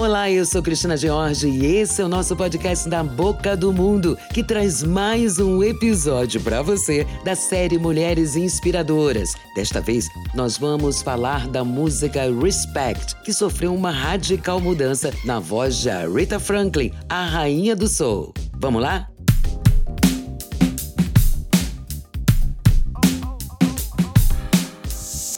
Olá, eu sou Cristina George e esse é o nosso podcast da Boca do Mundo, que traz mais um episódio para você da série Mulheres Inspiradoras. Desta vez, nós vamos falar da música Respect, que sofreu uma radical mudança na voz de Rita Franklin, a rainha do soul. Vamos lá?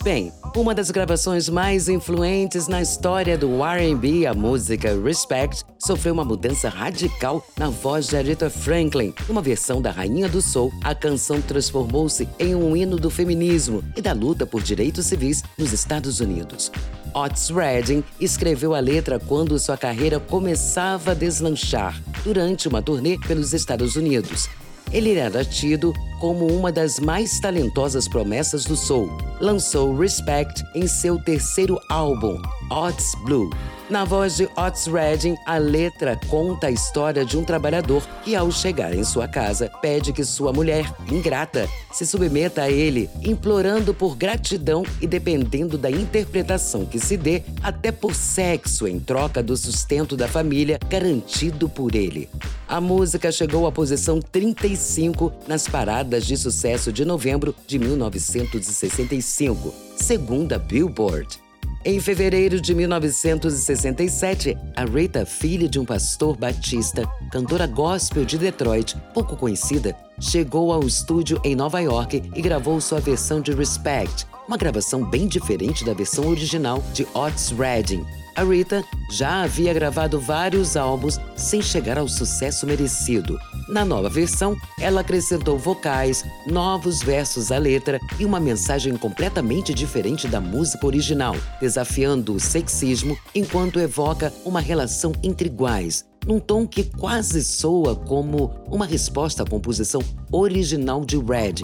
Bem, uma das gravações mais influentes na história do R&B, a música Respect, sofreu uma mudança radical na voz de Aretha Franklin. Uma versão da Rainha do Soul, a canção transformou-se em um hino do feminismo e da luta por direitos civis nos Estados Unidos. Otis Redding escreveu a letra quando sua carreira começava a deslanchar, durante uma turnê pelos Estados Unidos. Ele era tido como uma das mais talentosas promessas do soul. Lançou Respect em seu terceiro álbum, Otis Blue. Na voz de Otis Redding, a letra conta a história de um trabalhador que, ao chegar em sua casa, pede que sua mulher, ingrata, se submeta a ele, implorando por gratidão e dependendo da interpretação que se dê, até por sexo em troca do sustento da família garantido por ele. A música chegou à posição 35 nas paradas de sucesso de novembro de 1965, segundo a Billboard. Em fevereiro de 1967, a Rita, filha de um pastor batista, cantora gospel de Detroit, pouco conhecida, chegou ao estúdio em Nova York e gravou sua versão de Respect, uma gravação bem diferente da versão original de Otis Redding, a Rita já havia gravado vários álbuns sem chegar ao sucesso merecido. Na nova versão, ela acrescentou vocais, novos versos à letra e uma mensagem completamente diferente da música original, desafiando o sexismo enquanto evoca uma relação entre iguais, num tom que quase soa como uma resposta à composição original de Red,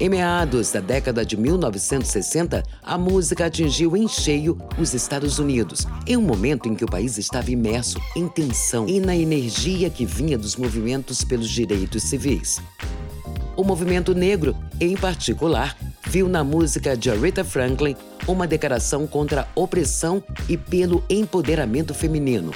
em meados da década de 1960, a música atingiu em cheio os Estados Unidos, em um momento em que o país estava imerso em tensão e na energia que vinha dos movimentos pelos direitos civis. O movimento negro, em particular, viu na música de Aretha Franklin uma declaração contra a opressão e pelo empoderamento feminino,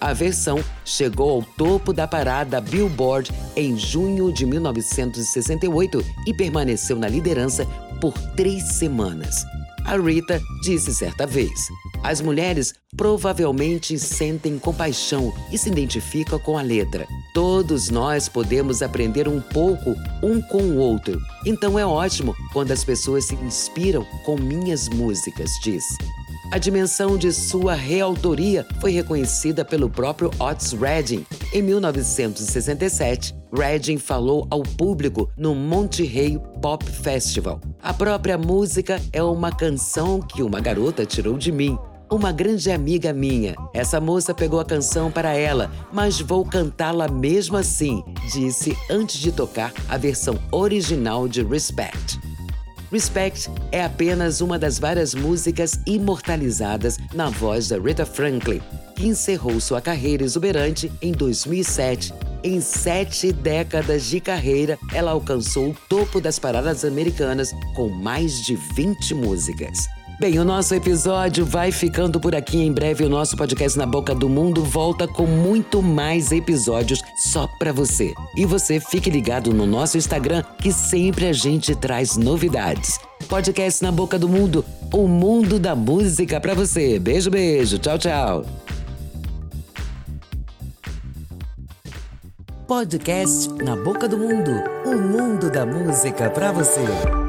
a versão chegou ao topo da parada Billboard em junho de 1968 e permaneceu na liderança por três semanas. A Rita disse certa vez: As mulheres provavelmente sentem compaixão e se identificam com a letra. Todos nós podemos aprender um pouco um com o outro. Então é ótimo quando as pessoas se inspiram com minhas músicas, disse. A dimensão de sua reautoria foi reconhecida pelo próprio Otis Redding. Em 1967, Redding falou ao público no Monterey Pop Festival. A própria música é uma canção que uma garota tirou de mim. Uma grande amiga minha. Essa moça pegou a canção para ela, mas vou cantá-la mesmo assim, disse antes de tocar a versão original de Respect. Respect é apenas uma das várias músicas imortalizadas na voz da Rita Franklin, que encerrou sua carreira exuberante em 2007. Em sete décadas de carreira, ela alcançou o topo das paradas americanas com mais de 20 músicas. Bem, o nosso episódio vai ficando por aqui. Em breve, o nosso podcast Na Boca do Mundo volta com muito mais episódios só para você. E você fique ligado no nosso Instagram, que sempre a gente traz novidades. Podcast Na Boca do Mundo, o mundo da música para você. Beijo, beijo. Tchau, tchau. Podcast Na Boca do Mundo, o mundo da música para você.